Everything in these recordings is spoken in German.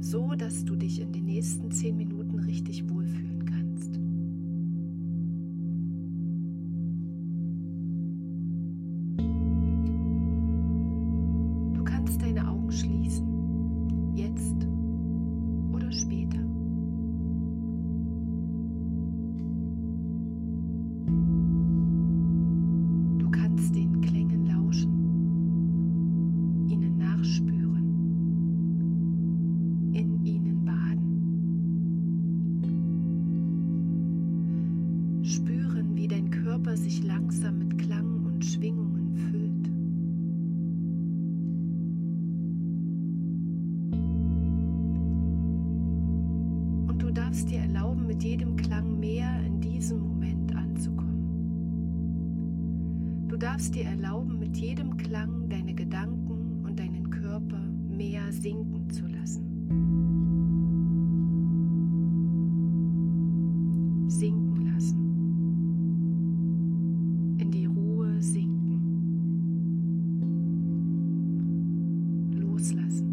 so dass du dich in den nächsten zehn Minuten richtig wohlfühlen kannst. Du darfst dir erlauben, mit jedem Klang deine Gedanken und deinen Körper mehr sinken zu lassen. Sinken lassen. In die Ruhe sinken. Loslassen.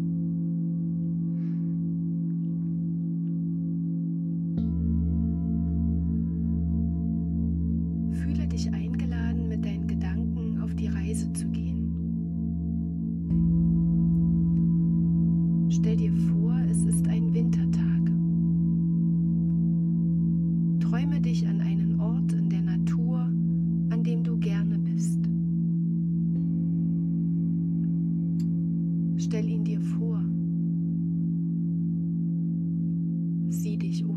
Fühle dich eingeladen, Reise zu gehen. Stell dir vor, es ist ein Wintertag. Träume dich an einen Ort in der Natur, an dem du gerne bist. Stell ihn dir vor. Sieh dich um.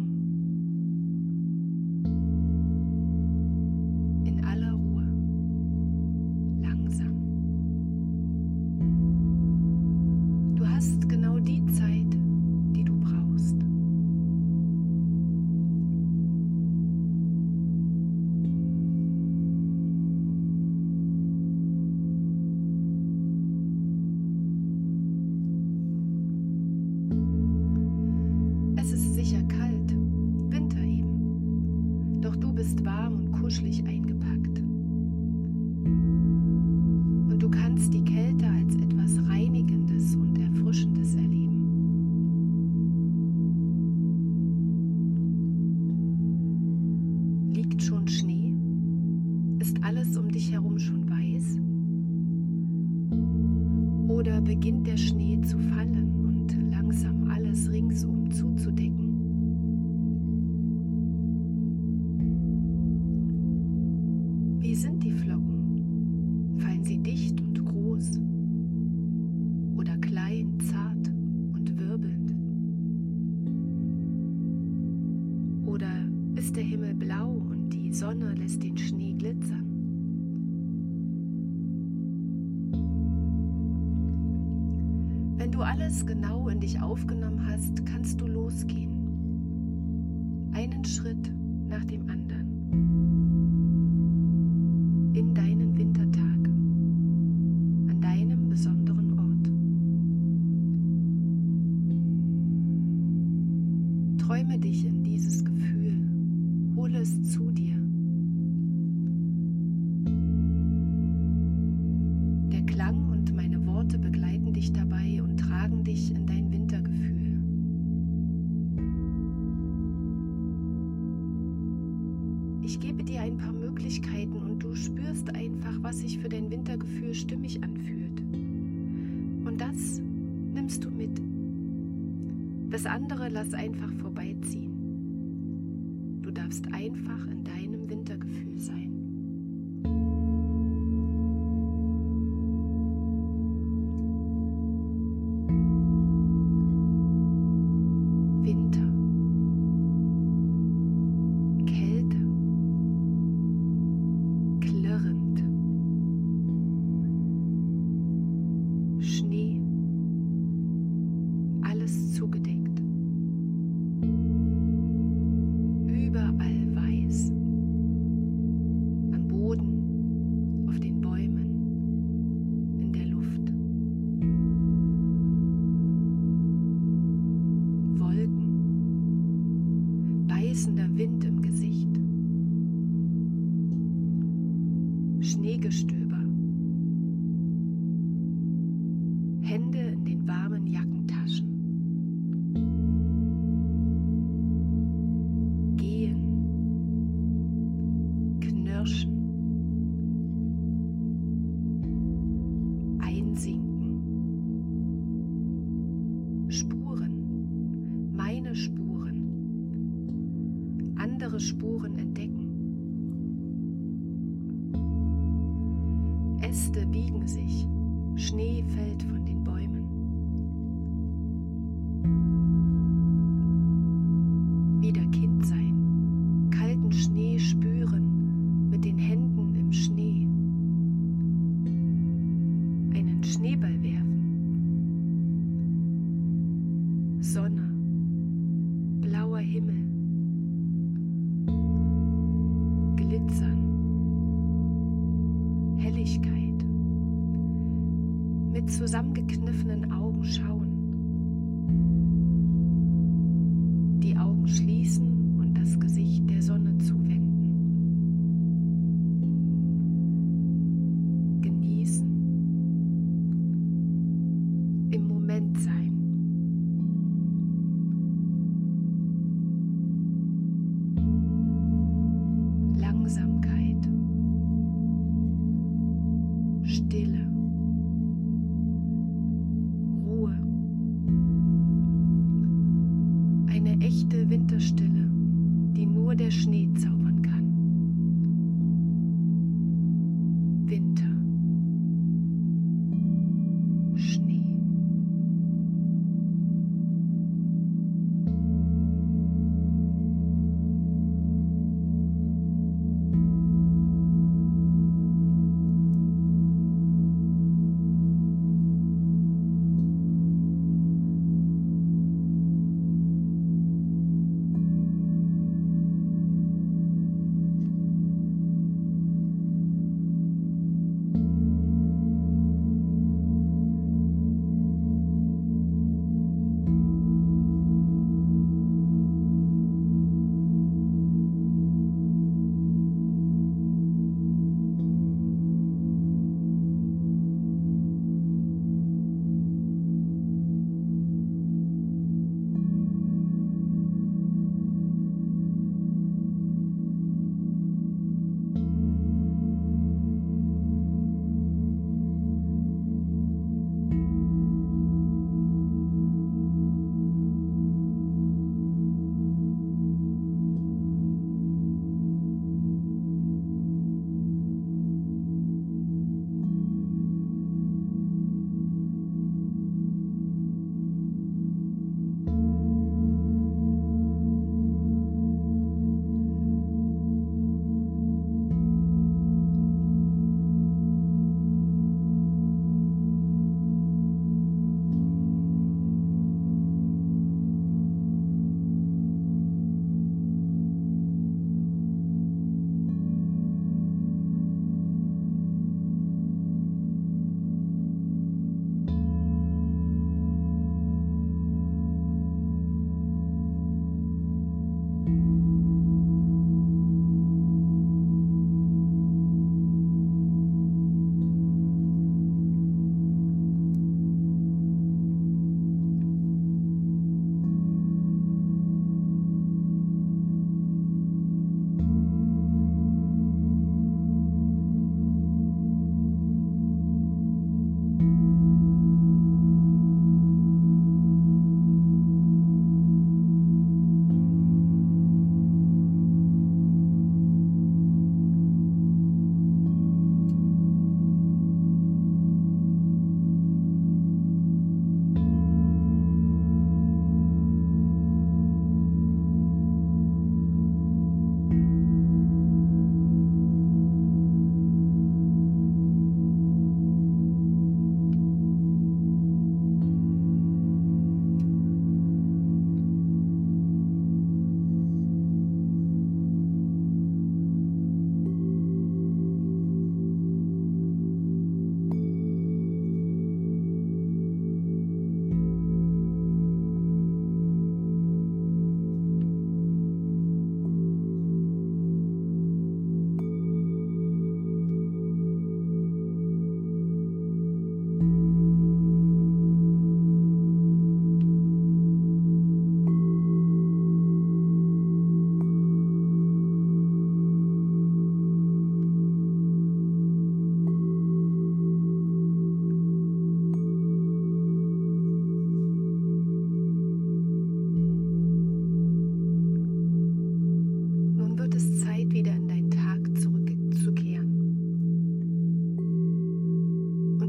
Sicher kalt, Winter eben. Doch du bist warm und kuschelig eingepackt. Und du kannst die Kälte als etwas Reinigendes und Erfrischendes erleben. Liegt schon Schnee? Ist alles um dich herum schon weiß? Oder beginnt der Schnee zu fallen und langsam alles ringsum zuzudecken? Wenn du alles genau in dich aufgenommen hast, kannst du losgehen. Einen Schritt nach dem anderen. In deinen dich in dein Wintergefühl. Ich gebe dir ein paar Möglichkeiten und du spürst einfach, was sich für dein Wintergefühl stimmig anfühlt. Und das nimmst du mit. Das andere lass einfach vorbeiziehen. Du darfst einfach in deinem Äste biegen sich, Schnee fällt von den mit zusammengekniffenen Augen schauen. Die Augen schließen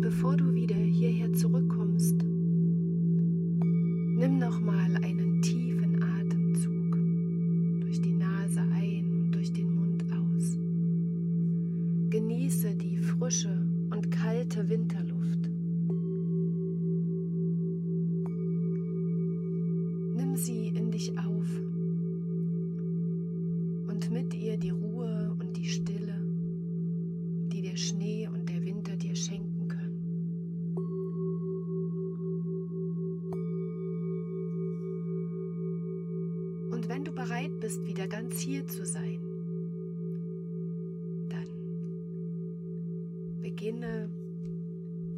bevor du wieder hierher zurückkommst, hier zu sein, beginne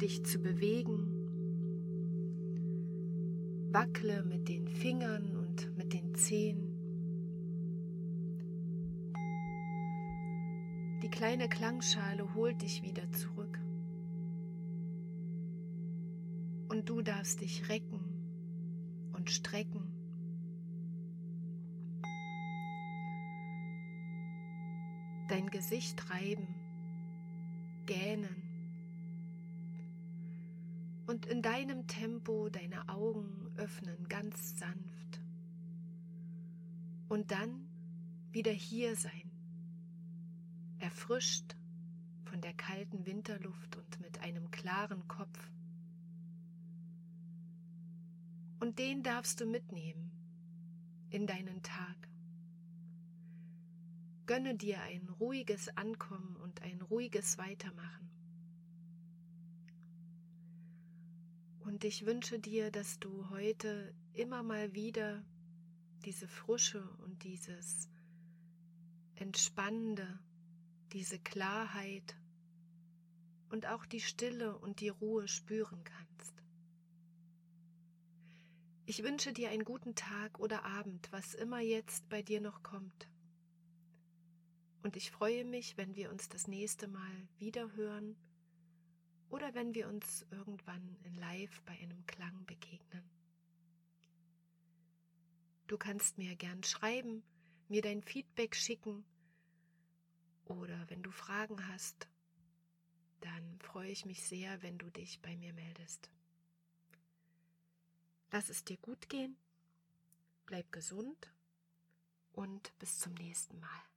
dich zu bewegen. Wackle mit den Fingern und mit den Zehen. Die kleine Klangschale holt dich wieder zurück. Und du darfst dich recken und strecken. Gesicht reiben gähnen und in deinem Tempo deine Augen öffnen, ganz sanft. Und dann wieder hier sein, erfrischt von der kalten Winterluft und mit einem klaren Kopf. Und den darfst du mitnehmen in deinen Tag. Gönne dir ein ruhiges Ankommen und ein ruhiges Weitermachen. Und ich wünsche dir, dass du heute immer mal wieder diese Frische und dieses Entspannende, diese Klarheit und auch die Stille und die Ruhe spüren kannst. Ich wünsche dir einen guten Tag oder Abend, was immer jetzt bei dir noch kommt. Und ich freue mich, wenn wir uns das nächste Mal wieder hören oder wenn wir uns irgendwann in Live bei einem Klang begegnen. Du kannst mir gern schreiben, mir dein Feedback schicken oder wenn du Fragen hast, dann freue ich mich sehr, wenn du dich bei mir meldest. Lass es dir gut gehen, bleib gesund und bis zum nächsten Mal.